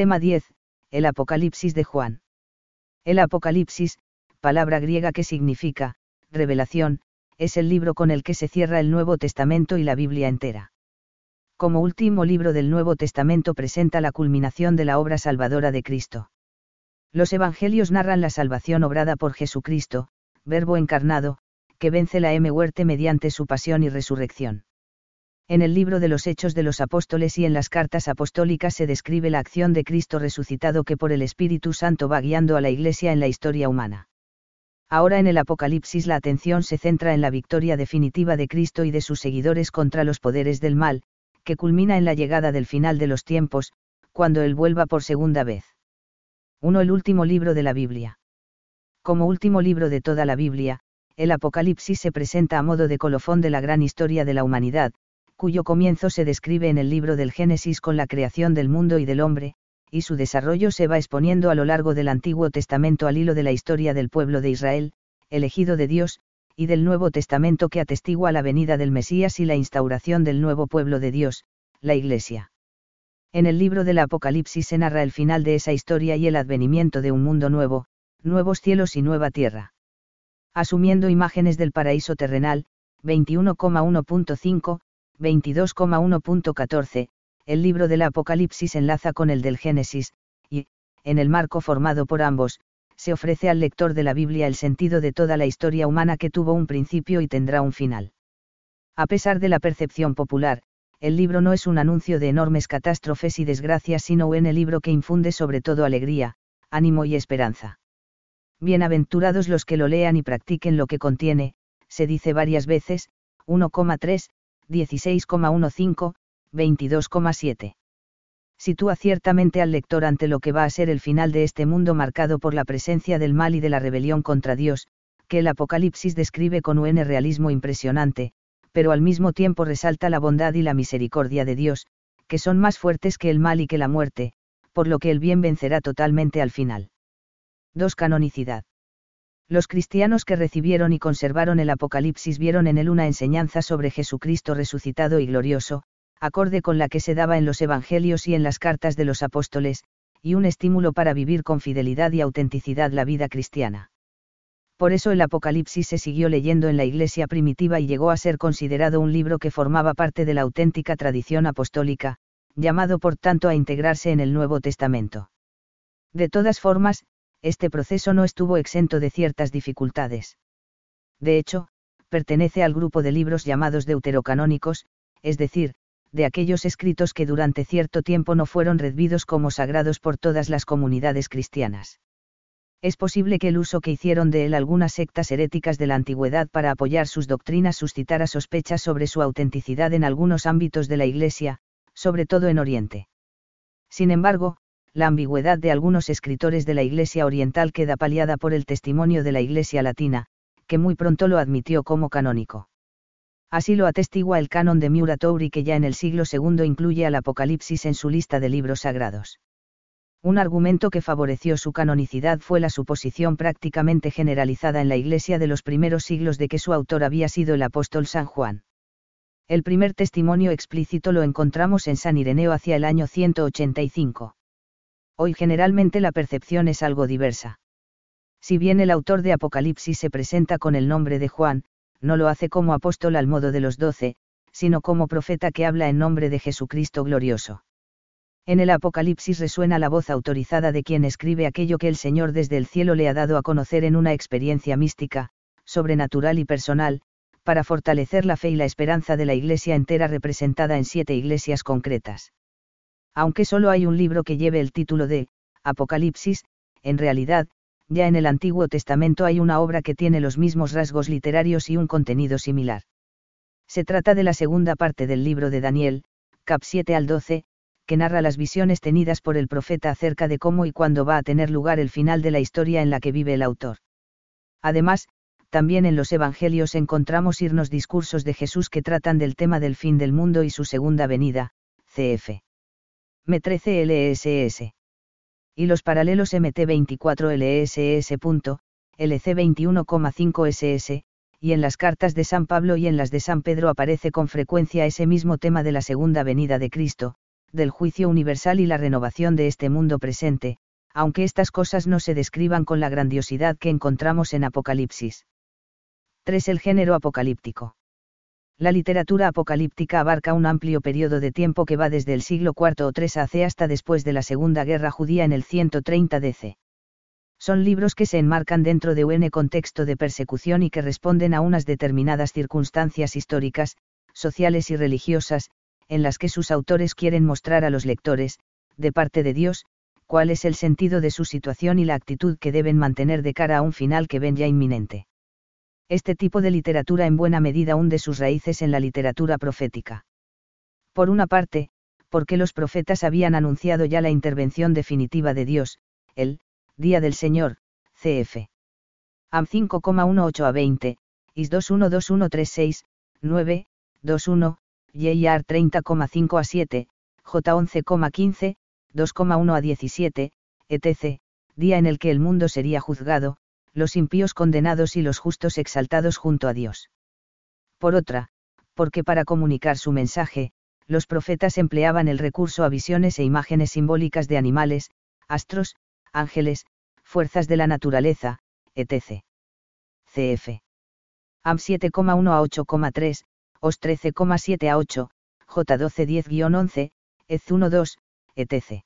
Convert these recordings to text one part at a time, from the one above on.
Tema 10. El Apocalipsis de Juan. El Apocalipsis, palabra griega que significa, revelación, es el libro con el que se cierra el Nuevo Testamento y la Biblia entera. Como último libro del Nuevo Testamento presenta la culminación de la obra salvadora de Cristo. Los Evangelios narran la salvación obrada por Jesucristo, Verbo encarnado, que vence la M muerte mediante su pasión y resurrección. En el libro de los Hechos de los Apóstoles y en las cartas apostólicas se describe la acción de Cristo resucitado que por el Espíritu Santo va guiando a la Iglesia en la historia humana. Ahora en el Apocalipsis la atención se centra en la victoria definitiva de Cristo y de sus seguidores contra los poderes del mal, que culmina en la llegada del final de los tiempos, cuando Él vuelva por segunda vez. 1. El último libro de la Biblia. Como último libro de toda la Biblia, el Apocalipsis se presenta a modo de colofón de la gran historia de la humanidad, cuyo comienzo se describe en el libro del Génesis con la creación del mundo y del hombre, y su desarrollo se va exponiendo a lo largo del Antiguo Testamento al hilo de la historia del pueblo de Israel, elegido de Dios, y del Nuevo Testamento que atestigua la venida del Mesías y la instauración del nuevo pueblo de Dios, la Iglesia. En el libro del Apocalipsis se narra el final de esa historia y el advenimiento de un mundo nuevo, nuevos cielos y nueva tierra. Asumiendo imágenes del paraíso terrenal, 21,1.5, 22,1.14, el libro del Apocalipsis enlaza con el del Génesis, y, en el marco formado por ambos, se ofrece al lector de la Biblia el sentido de toda la historia humana que tuvo un principio y tendrá un final. A pesar de la percepción popular, el libro no es un anuncio de enormes catástrofes y desgracias, sino un libro que infunde sobre todo alegría, ánimo y esperanza. Bienaventurados los que lo lean y practiquen lo que contiene, se dice varias veces, 1,3, 16,15, 22,7. Sitúa ciertamente al lector ante lo que va a ser el final de este mundo marcado por la presencia del mal y de la rebelión contra Dios, que el Apocalipsis describe con un realismo impresionante, pero al mismo tiempo resalta la bondad y la misericordia de Dios, que son más fuertes que el mal y que la muerte, por lo que el bien vencerá totalmente al final. 2. Canonicidad. Los cristianos que recibieron y conservaron el Apocalipsis vieron en él una enseñanza sobre Jesucristo resucitado y glorioso, acorde con la que se daba en los Evangelios y en las cartas de los apóstoles, y un estímulo para vivir con fidelidad y autenticidad la vida cristiana por eso el Apocalipsis se siguió leyendo en la Iglesia primitiva y llegó a ser considerado un libro que formaba parte de la auténtica tradición apostólica, llamado por tanto a integrarse en el Nuevo Testamento. De todas formas, este proceso no estuvo exento de ciertas dificultades. De hecho, pertenece al grupo de libros llamados deuterocanónicos, es decir, de aquellos escritos que durante cierto tiempo no fueron redvidos como sagrados por todas las comunidades cristianas es posible que el uso que hicieron de él algunas sectas heréticas de la antigüedad para apoyar sus doctrinas suscitara sospechas sobre su autenticidad en algunos ámbitos de la Iglesia, sobre todo en Oriente. Sin embargo, la ambigüedad de algunos escritores de la Iglesia Oriental queda paliada por el testimonio de la Iglesia Latina, que muy pronto lo admitió como canónico. Así lo atestigua el canon de Muratori que ya en el siglo II incluye al Apocalipsis en su lista de libros sagrados. Un argumento que favoreció su canonicidad fue la suposición prácticamente generalizada en la Iglesia de los primeros siglos de que su autor había sido el apóstol San Juan. El primer testimonio explícito lo encontramos en San Ireneo hacia el año 185. Hoy generalmente la percepción es algo diversa. Si bien el autor de Apocalipsis se presenta con el nombre de Juan, no lo hace como apóstol al modo de los doce, sino como profeta que habla en nombre de Jesucristo glorioso. En el Apocalipsis resuena la voz autorizada de quien escribe aquello que el Señor desde el cielo le ha dado a conocer en una experiencia mística, sobrenatural y personal, para fortalecer la fe y la esperanza de la Iglesia entera representada en siete iglesias concretas. Aunque solo hay un libro que lleve el título de Apocalipsis, en realidad, ya en el Antiguo Testamento hay una obra que tiene los mismos rasgos literarios y un contenido similar. Se trata de la segunda parte del libro de Daniel, cap 7 al 12, que narra las visiones tenidas por el profeta acerca de cómo y cuándo va a tener lugar el final de la historia en la que vive el autor. Además, también en los Evangelios encontramos irnos discursos de Jesús que tratan del tema del fin del mundo y su segunda venida, cf. M13 LSS. Y los paralelos MT24 LSS. LC 21,5 SS, y en las cartas de San Pablo y en las de San Pedro aparece con frecuencia ese mismo tema de la segunda venida de Cristo, del juicio universal y la renovación de este mundo presente, aunque estas cosas no se describan con la grandiosidad que encontramos en Apocalipsis. 3. El género apocalíptico. La literatura apocalíptica abarca un amplio periodo de tiempo que va desde el siglo IV o III AC hasta después de la Segunda Guerra Judía en el 130 DC. Son libros que se enmarcan dentro de un contexto de persecución y que responden a unas determinadas circunstancias históricas, sociales y religiosas, en las que sus autores quieren mostrar a los lectores, de parte de Dios, cuál es el sentido de su situación y la actitud que deben mantener de cara a un final que ven ya inminente. Este tipo de literatura en buena medida hunde sus raíces en la literatura profética. Por una parte, porque los profetas habían anunciado ya la intervención definitiva de Dios, el Día del Señor, CF. AM 5,18 a 20, IS 212136, 9, 21, JR 30,5 a 7, J 11,15, 2,1 a 17, etc., día en el que el mundo sería juzgado, los impíos condenados y los justos exaltados junto a Dios. Por otra, porque para comunicar su mensaje, los profetas empleaban el recurso a visiones e imágenes simbólicas de animales, astros, ángeles, fuerzas de la naturaleza, etc. CF. AM 7,1 a 8,3, OS 13,7 a 8, J 1210-11, EZ 1-2, etc.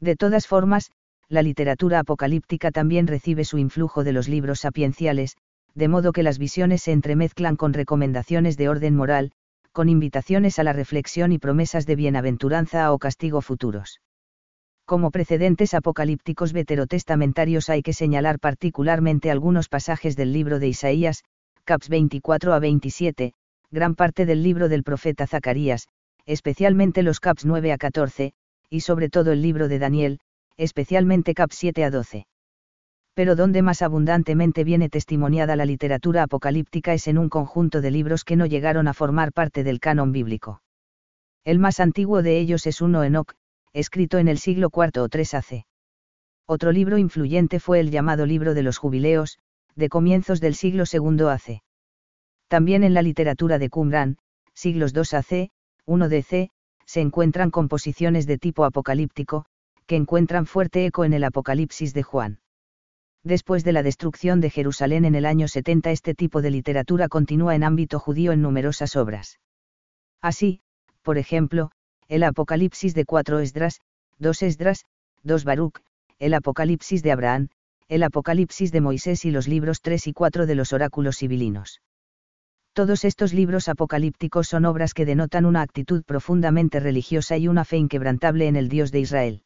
De todas formas, la literatura apocalíptica también recibe su influjo de los libros sapienciales, de modo que las visiones se entremezclan con recomendaciones de orden moral, con invitaciones a la reflexión y promesas de bienaventuranza o castigo futuros. Como precedentes apocalípticos veterotestamentarios hay que señalar particularmente algunos pasajes del libro de Isaías, caps 24 a 27, gran parte del libro del profeta Zacarías, especialmente los caps 9 a 14, y sobre todo el libro de Daniel, especialmente caps 7 a 12. Pero donde más abundantemente viene testimoniada la literatura apocalíptica es en un conjunto de libros que no llegaron a formar parte del canon bíblico. El más antiguo de ellos es uno Enoch, escrito en el siglo IV o III AC. Otro libro influyente fue el llamado Libro de los Jubileos, de comienzos del siglo II AC. También en la literatura de Qumran, siglos II AC, 1 DC, se encuentran composiciones de tipo apocalíptico, que encuentran fuerte eco en el Apocalipsis de Juan. Después de la destrucción de Jerusalén en el año 70 este tipo de literatura continúa en ámbito judío en numerosas obras. Así, por ejemplo, el Apocalipsis de cuatro Esdras, dos Esdras, dos Baruch, el Apocalipsis de Abraham, el Apocalipsis de Moisés y los libros 3 y 4 de los oráculos civilinos. Todos estos libros apocalípticos son obras que denotan una actitud profundamente religiosa y una fe inquebrantable en el Dios de Israel.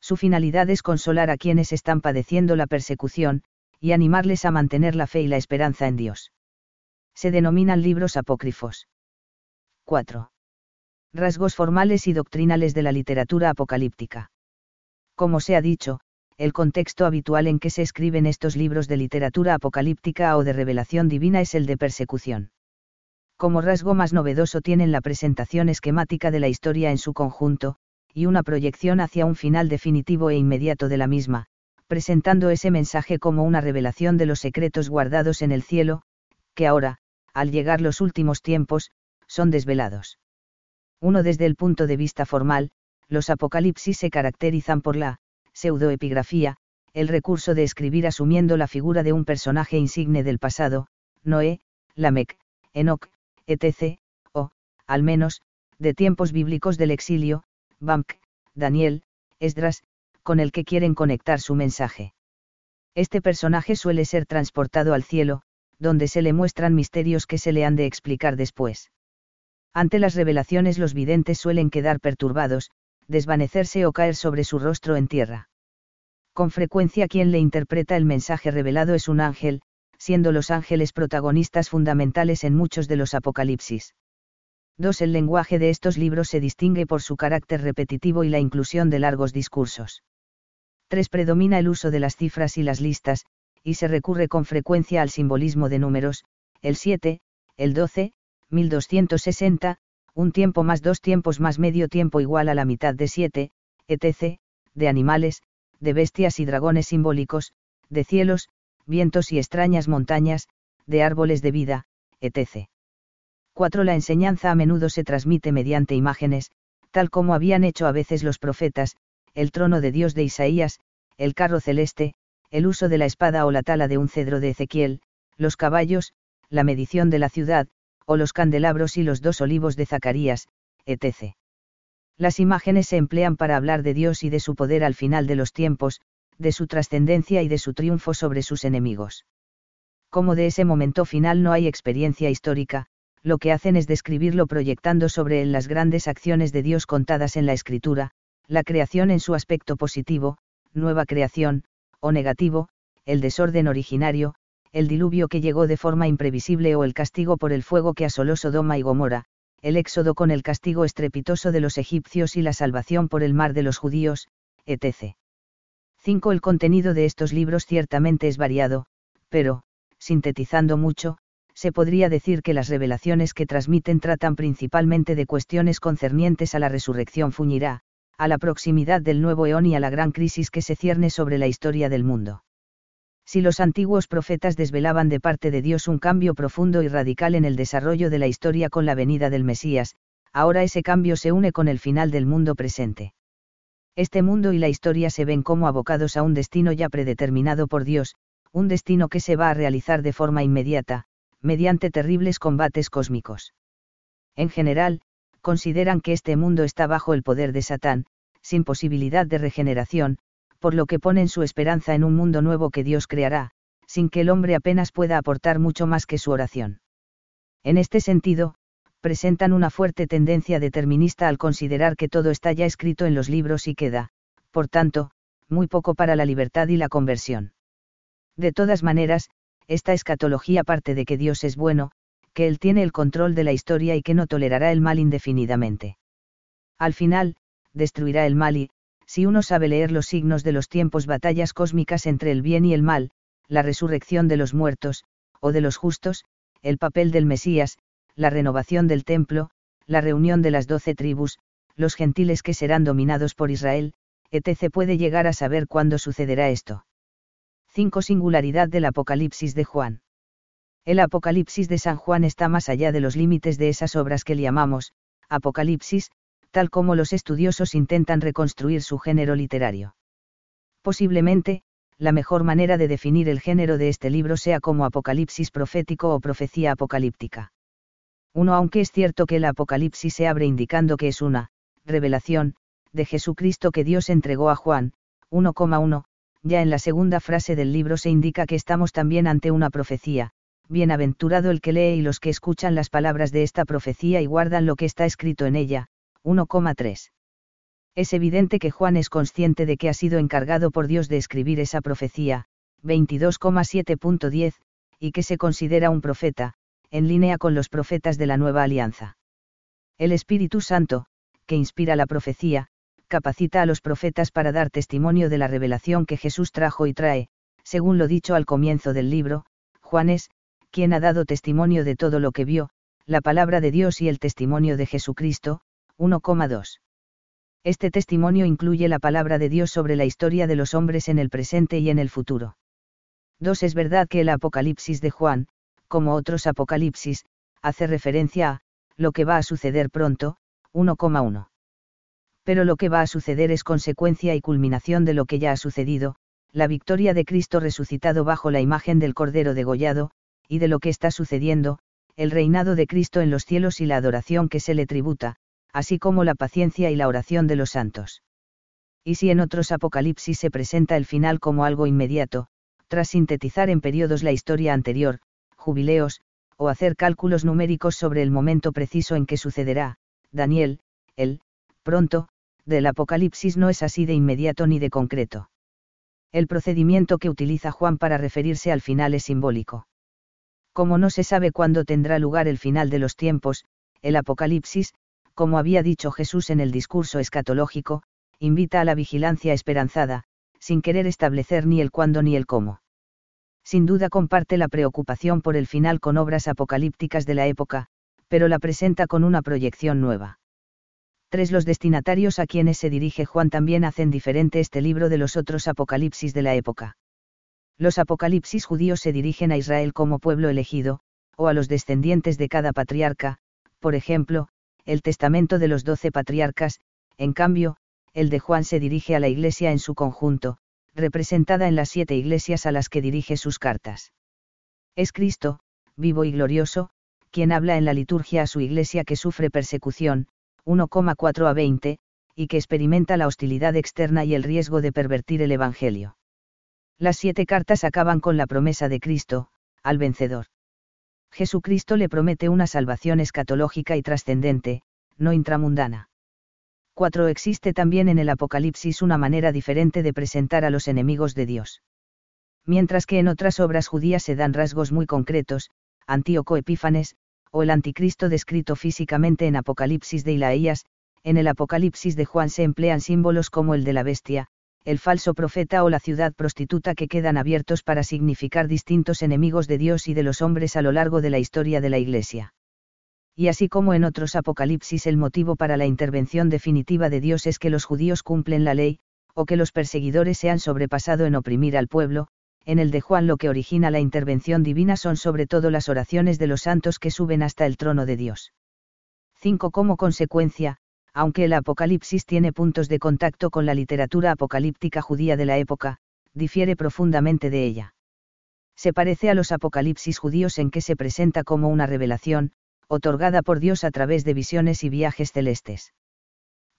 Su finalidad es consolar a quienes están padeciendo la persecución, y animarles a mantener la fe y la esperanza en Dios. Se denominan libros apócrifos. 4 rasgos formales y doctrinales de la literatura apocalíptica. Como se ha dicho, el contexto habitual en que se escriben estos libros de literatura apocalíptica o de revelación divina es el de persecución. Como rasgo más novedoso tienen la presentación esquemática de la historia en su conjunto, y una proyección hacia un final definitivo e inmediato de la misma, presentando ese mensaje como una revelación de los secretos guardados en el cielo, que ahora, al llegar los últimos tiempos, son desvelados. Uno desde el punto de vista formal, los apocalipsis se caracterizan por la pseudoepigrafía, el recurso de escribir asumiendo la figura de un personaje insigne del pasado, Noé, Lamec, Enoch, etc., o, al menos, de tiempos bíblicos del exilio, Bamk, Daniel, Esdras, con el que quieren conectar su mensaje. Este personaje suele ser transportado al cielo, donde se le muestran misterios que se le han de explicar después. Ante las revelaciones los videntes suelen quedar perturbados, desvanecerse o caer sobre su rostro en tierra. Con frecuencia quien le interpreta el mensaje revelado es un ángel, siendo los ángeles protagonistas fundamentales en muchos de los apocalipsis. 2. El lenguaje de estos libros se distingue por su carácter repetitivo y la inclusión de largos discursos. 3. Predomina el uso de las cifras y las listas, y se recurre con frecuencia al simbolismo de números, el 7, el 12, 1260, un tiempo más dos tiempos más medio tiempo igual a la mitad de siete, etc., de animales, de bestias y dragones simbólicos, de cielos, vientos y extrañas montañas, de árboles de vida, etc. 4. La enseñanza a menudo se transmite mediante imágenes, tal como habían hecho a veces los profetas, el trono de Dios de Isaías, el carro celeste, el uso de la espada o la tala de un cedro de Ezequiel, los caballos, la medición de la ciudad, o los candelabros y los dos olivos de Zacarías, etc. Las imágenes se emplean para hablar de Dios y de su poder al final de los tiempos, de su trascendencia y de su triunfo sobre sus enemigos. Como de ese momento final no hay experiencia histórica, lo que hacen es describirlo proyectando sobre él las grandes acciones de Dios contadas en la Escritura, la creación en su aspecto positivo, nueva creación, o negativo, el desorden originario, el diluvio que llegó de forma imprevisible o el castigo por el fuego que asoló Sodoma y Gomorra, el éxodo con el castigo estrepitoso de los egipcios y la salvación por el mar de los judíos, etc. 5. El contenido de estos libros ciertamente es variado, pero, sintetizando mucho, se podría decir que las revelaciones que transmiten tratan principalmente de cuestiones concernientes a la resurrección fuñirá, a la proximidad del nuevo eón y a la gran crisis que se cierne sobre la historia del mundo. Si los antiguos profetas desvelaban de parte de Dios un cambio profundo y radical en el desarrollo de la historia con la venida del Mesías, ahora ese cambio se une con el final del mundo presente. Este mundo y la historia se ven como abocados a un destino ya predeterminado por Dios, un destino que se va a realizar de forma inmediata, mediante terribles combates cósmicos. En general, consideran que este mundo está bajo el poder de Satán, sin posibilidad de regeneración, por lo que ponen su esperanza en un mundo nuevo que Dios creará, sin que el hombre apenas pueda aportar mucho más que su oración. En este sentido, presentan una fuerte tendencia determinista al considerar que todo está ya escrito en los libros y queda, por tanto, muy poco para la libertad y la conversión. De todas maneras, esta escatología parte de que Dios es bueno, que Él tiene el control de la historia y que no tolerará el mal indefinidamente. Al final, destruirá el mal y, si uno sabe leer los signos de los tiempos batallas cósmicas entre el bien y el mal, la resurrección de los muertos, o de los justos, el papel del Mesías, la renovación del templo, la reunión de las doce tribus, los gentiles que serán dominados por Israel, etc. puede llegar a saber cuándo sucederá esto. 5. Singularidad del Apocalipsis de Juan. El Apocalipsis de San Juan está más allá de los límites de esas obras que llamamos, Apocalipsis, tal como los estudiosos intentan reconstruir su género literario. Posiblemente, la mejor manera de definir el género de este libro sea como apocalipsis profético o profecía apocalíptica. Uno, aunque es cierto que el Apocalipsis se abre indicando que es una revelación de Jesucristo que Dios entregó a Juan, 1,1, ya en la segunda frase del libro se indica que estamos también ante una profecía, bienaventurado el que lee y los que escuchan las palabras de esta profecía y guardan lo que está escrito en ella, 1,3. Es evidente que Juan es consciente de que ha sido encargado por Dios de escribir esa profecía, 22,7.10, y que se considera un profeta, en línea con los profetas de la nueva alianza. El Espíritu Santo, que inspira la profecía, capacita a los profetas para dar testimonio de la revelación que Jesús trajo y trae, según lo dicho al comienzo del libro, Juan es, quien ha dado testimonio de todo lo que vio, la palabra de Dios y el testimonio de Jesucristo, 1,2. Este testimonio incluye la palabra de Dios sobre la historia de los hombres en el presente y en el futuro. 2. Es verdad que el Apocalipsis de Juan, como otros Apocalipsis, hace referencia a, lo que va a suceder pronto, 1,1 pero lo que va a suceder es consecuencia y culminación de lo que ya ha sucedido, la victoria de Cristo resucitado bajo la imagen del Cordero degollado, y de lo que está sucediendo, el reinado de Cristo en los cielos y la adoración que se le tributa, así como la paciencia y la oración de los santos. Y si en otros apocalipsis se presenta el final como algo inmediato, tras sintetizar en periodos la historia anterior, jubileos, o hacer cálculos numéricos sobre el momento preciso en que sucederá, Daniel, el, pronto, del Apocalipsis no es así de inmediato ni de concreto. El procedimiento que utiliza Juan para referirse al final es simbólico. Como no se sabe cuándo tendrá lugar el final de los tiempos, el Apocalipsis, como había dicho Jesús en el discurso escatológico, invita a la vigilancia esperanzada, sin querer establecer ni el cuándo ni el cómo. Sin duda comparte la preocupación por el final con obras apocalípticas de la época, pero la presenta con una proyección nueva. 3. Los destinatarios a quienes se dirige Juan también hacen diferente este libro de los otros apocalipsis de la época. Los apocalipsis judíos se dirigen a Israel como pueblo elegido, o a los descendientes de cada patriarca, por ejemplo, el testamento de los doce patriarcas, en cambio, el de Juan se dirige a la Iglesia en su conjunto, representada en las siete iglesias a las que dirige sus cartas. Es Cristo, vivo y glorioso, quien habla en la liturgia a su iglesia que sufre persecución, 1,4 a 20, y que experimenta la hostilidad externa y el riesgo de pervertir el Evangelio. Las siete cartas acaban con la promesa de Cristo, al vencedor. Jesucristo le promete una salvación escatológica y trascendente, no intramundana. 4. Existe también en el Apocalipsis una manera diferente de presentar a los enemigos de Dios. Mientras que en otras obras judías se dan rasgos muy concretos, Antíoco Epífanes, o el anticristo descrito físicamente en Apocalipsis de Ilaías, en el Apocalipsis de Juan se emplean símbolos como el de la bestia, el falso profeta o la ciudad prostituta que quedan abiertos para significar distintos enemigos de Dios y de los hombres a lo largo de la historia de la Iglesia. Y así como en otros apocalipsis el motivo para la intervención definitiva de Dios es que los judíos cumplen la ley, o que los perseguidores se han sobrepasado en oprimir al pueblo, en el de Juan lo que origina la intervención divina son sobre todo las oraciones de los santos que suben hasta el trono de Dios. 5. Como consecuencia, aunque el Apocalipsis tiene puntos de contacto con la literatura apocalíptica judía de la época, difiere profundamente de ella. Se parece a los Apocalipsis judíos en que se presenta como una revelación, otorgada por Dios a través de visiones y viajes celestes.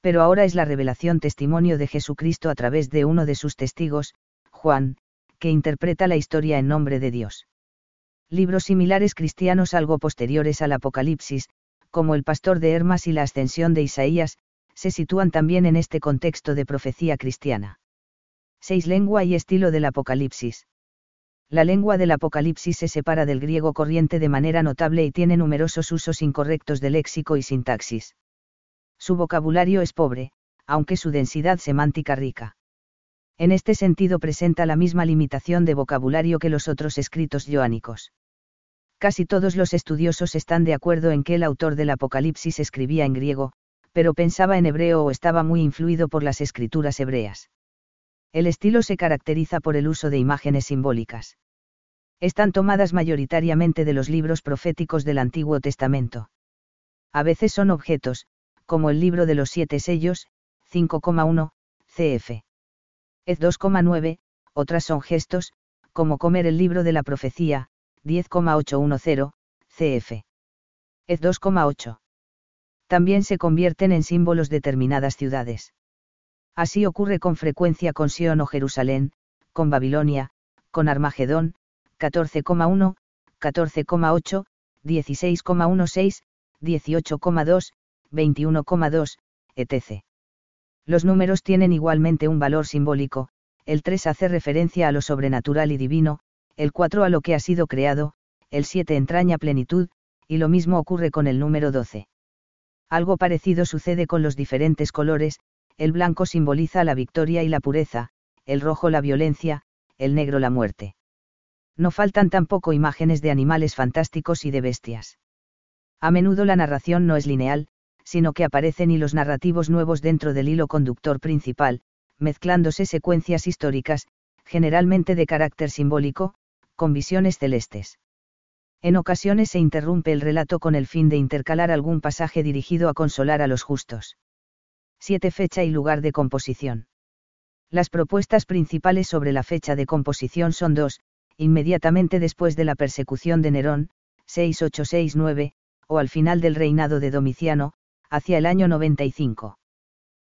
Pero ahora es la revelación testimonio de Jesucristo a través de uno de sus testigos, Juan, que interpreta la historia en nombre de Dios. Libros similares cristianos algo posteriores al Apocalipsis, como El Pastor de Hermas y la Ascensión de Isaías, se sitúan también en este contexto de profecía cristiana. 6. Lengua y estilo del Apocalipsis. La lengua del Apocalipsis se separa del griego corriente de manera notable y tiene numerosos usos incorrectos de léxico y sintaxis. Su vocabulario es pobre, aunque su densidad semántica rica. En este sentido presenta la misma limitación de vocabulario que los otros escritos joánicos. Casi todos los estudiosos están de acuerdo en que el autor del Apocalipsis escribía en griego, pero pensaba en hebreo o estaba muy influido por las escrituras hebreas. El estilo se caracteriza por el uso de imágenes simbólicas. Están tomadas mayoritariamente de los libros proféticos del Antiguo Testamento. A veces son objetos, como el libro de los siete sellos, 5,1, cf. Ez 2,9, otras son gestos, como comer el libro de la profecía, 10,810, cf. Ez 2,8. También se convierten en símbolos determinadas ciudades. Así ocurre con frecuencia con Sion o Jerusalén, con Babilonia, con Armagedón, 14,1, 14,8, 16,16, 18,2, 21,2, etc. Los números tienen igualmente un valor simbólico, el 3 hace referencia a lo sobrenatural y divino, el 4 a lo que ha sido creado, el 7 entraña plenitud, y lo mismo ocurre con el número 12. Algo parecido sucede con los diferentes colores, el blanco simboliza la victoria y la pureza, el rojo la violencia, el negro la muerte. No faltan tampoco imágenes de animales fantásticos y de bestias. A menudo la narración no es lineal, sino que aparecen hilos narrativos nuevos dentro del hilo conductor principal, mezclándose secuencias históricas, generalmente de carácter simbólico, con visiones celestes. En ocasiones se interrumpe el relato con el fin de intercalar algún pasaje dirigido a consolar a los justos. 7. Fecha y lugar de composición. Las propuestas principales sobre la fecha de composición son dos, inmediatamente después de la persecución de Nerón, 6869, o al final del reinado de Domiciano, hacia el año 95.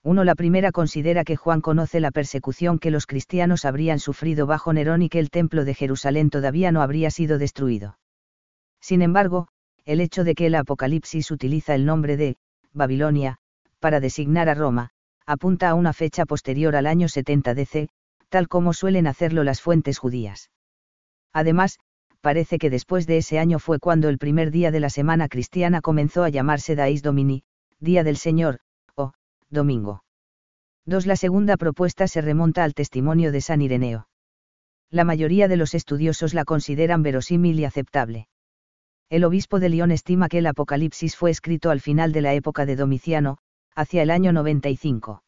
1. La primera considera que Juan conoce la persecución que los cristianos habrían sufrido bajo Nerón y que el templo de Jerusalén todavía no habría sido destruido. Sin embargo, el hecho de que el Apocalipsis utiliza el nombre de Babilonia, para designar a Roma, apunta a una fecha posterior al año 70 DC, tal como suelen hacerlo las fuentes judías. Además, parece que después de ese año fue cuando el primer día de la semana cristiana comenzó a llamarse Dais Domini, Día del Señor, domingo. 2. La segunda propuesta se remonta al testimonio de San Ireneo. La mayoría de los estudiosos la consideran verosímil y aceptable. El obispo de León estima que el Apocalipsis fue escrito al final de la época de Domiciano, hacia el año 95.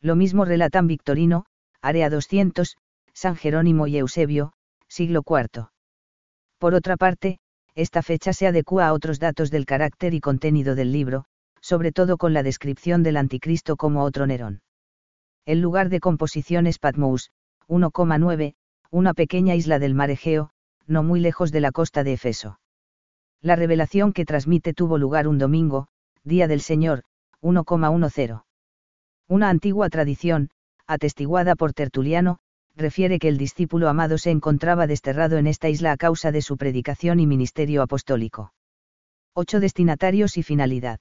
Lo mismo relatan Victorino, Area 200, San Jerónimo y Eusebio, siglo IV. Por otra parte, esta fecha se adecua a otros datos del carácter y contenido del libro, sobre todo con la descripción del anticristo como otro Nerón. El lugar de composición es Patmos, 1,9, una pequeña isla del mar Egeo, no muy lejos de la costa de Efeso. La revelación que transmite tuvo lugar un domingo, Día del Señor, 1,10. Una antigua tradición, atestiguada por Tertuliano, refiere que el discípulo amado se encontraba desterrado en esta isla a causa de su predicación y ministerio apostólico. 8 destinatarios y finalidad.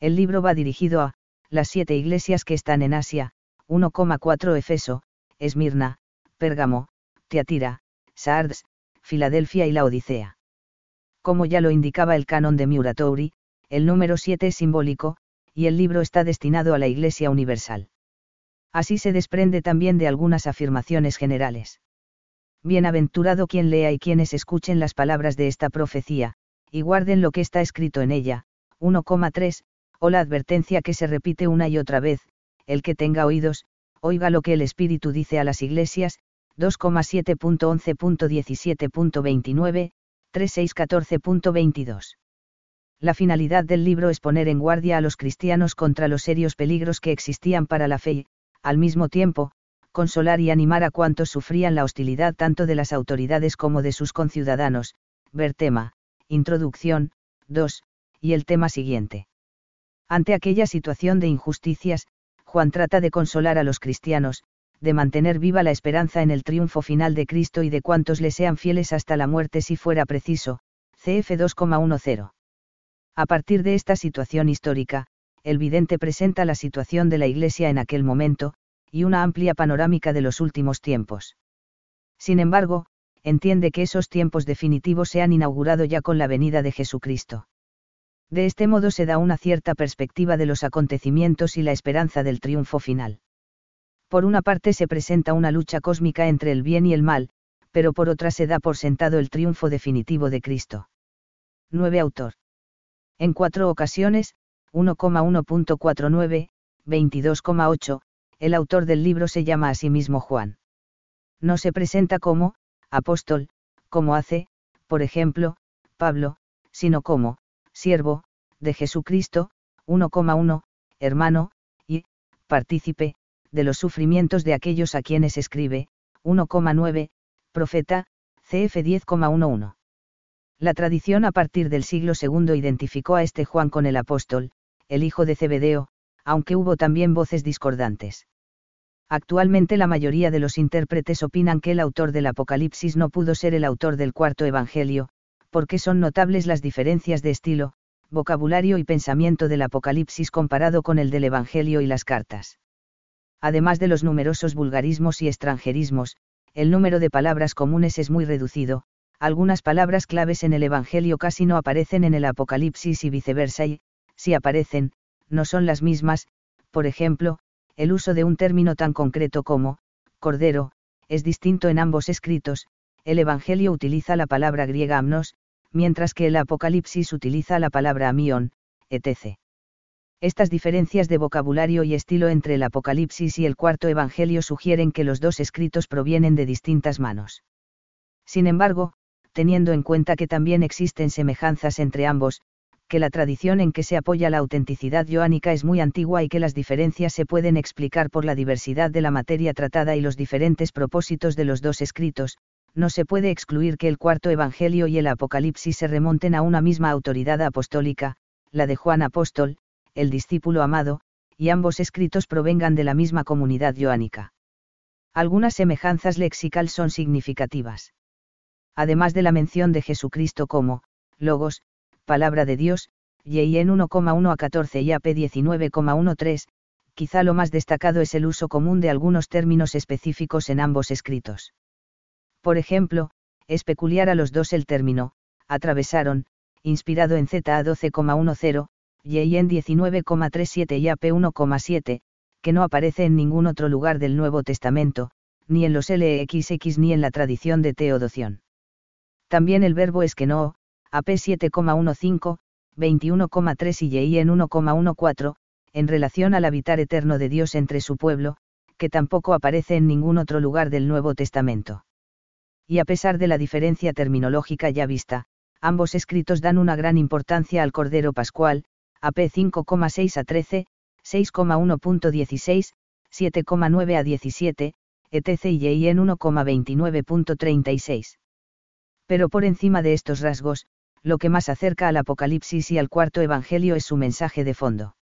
El libro va dirigido a, las siete iglesias que están en Asia, 1,4 Efeso, Esmirna, Pérgamo, Tiatira, Sardes, Filadelfia y la Odisea. Como ya lo indicaba el canon de Muratori, el número 7 es simbólico, y el libro está destinado a la Iglesia Universal. Así se desprende también de algunas afirmaciones generales. Bienaventurado quien lea y quienes escuchen las palabras de esta profecía, y guarden lo que está escrito en ella. 1,3, o la advertencia que se repite una y otra vez, el que tenga oídos, oiga lo que el Espíritu dice a las iglesias, 2,7.11.17.29, 3.6.14.22. La finalidad del libro es poner en guardia a los cristianos contra los serios peligros que existían para la fe y, al mismo tiempo, consolar y animar a cuantos sufrían la hostilidad tanto de las autoridades como de sus conciudadanos. Ver tema, Introducción, 2, y el tema siguiente. Ante aquella situación de injusticias, Juan trata de consolar a los cristianos, de mantener viva la esperanza en el triunfo final de Cristo y de cuantos le sean fieles hasta la muerte si fuera preciso. CF 2,10. A partir de esta situación histórica, el vidente presenta la situación de la Iglesia en aquel momento, y una amplia panorámica de los últimos tiempos. Sin embargo, entiende que esos tiempos definitivos se han inaugurado ya con la venida de Jesucristo. De este modo se da una cierta perspectiva de los acontecimientos y la esperanza del triunfo final. Por una parte se presenta una lucha cósmica entre el bien y el mal, pero por otra se da por sentado el triunfo definitivo de Cristo. 9 autor. En cuatro ocasiones, 1,1.49, 22,8, el autor del libro se llama a sí mismo Juan. No se presenta como, apóstol, como hace, por ejemplo, Pablo, sino como, siervo, de Jesucristo, 1,1, hermano, y, partícipe, de los sufrimientos de aquellos a quienes escribe, 1,9, profeta, CF 10,11. La tradición a partir del siglo II identificó a este Juan con el apóstol, el hijo de Zebedeo, aunque hubo también voces discordantes. Actualmente la mayoría de los intérpretes opinan que el autor del Apocalipsis no pudo ser el autor del cuarto Evangelio, porque son notables las diferencias de estilo, vocabulario y pensamiento del Apocalipsis comparado con el del Evangelio y las cartas además de los numerosos vulgarismos y extranjerismos, el número de palabras comunes es muy reducido, algunas palabras claves en el Evangelio casi no aparecen en el Apocalipsis y viceversa y, si aparecen, no son las mismas, por ejemplo, el uso de un término tan concreto como, cordero, es distinto en ambos escritos, el Evangelio utiliza la palabra griega amnos, mientras que el Apocalipsis utiliza la palabra amión, etc. Estas diferencias de vocabulario y estilo entre el Apocalipsis y el cuarto Evangelio sugieren que los dos escritos provienen de distintas manos. Sin embargo, teniendo en cuenta que también existen semejanzas entre ambos, que la tradición en que se apoya la autenticidad joánica es muy antigua y que las diferencias se pueden explicar por la diversidad de la materia tratada y los diferentes propósitos de los dos escritos, no se puede excluir que el cuarto Evangelio y el Apocalipsis se remonten a una misma autoridad apostólica, la de Juan Apóstol, el discípulo amado, y ambos escritos provengan de la misma comunidad joánica. Algunas semejanzas lexicales son significativas. Además de la mención de Jesucristo como, Logos, Palabra de Dios, y en 1,1 a 14 y AP 19,13, quizá lo más destacado es el uso común de algunos términos específicos en ambos escritos. Por ejemplo, es peculiar a los dos el término, atravesaron, inspirado en ZA 12,10, y en 19,37 y AP 1,7, que no aparece en ningún otro lugar del Nuevo Testamento, ni en los LXX ni en la tradición de Teodoción. También el verbo es que no, AP 7,15, 21,3 y en 1,14, en relación al habitar eterno de Dios entre su pueblo, que tampoco aparece en ningún otro lugar del Nuevo Testamento. Y a pesar de la diferencia terminológica ya vista, ambos escritos dan una gran importancia al Cordero Pascual, AP 5,6 a 13, 6,1.16, 7,9 a 17, etc. y en 1,29.36. Pero por encima de estos rasgos, lo que más acerca al Apocalipsis y al cuarto Evangelio es su mensaje de fondo.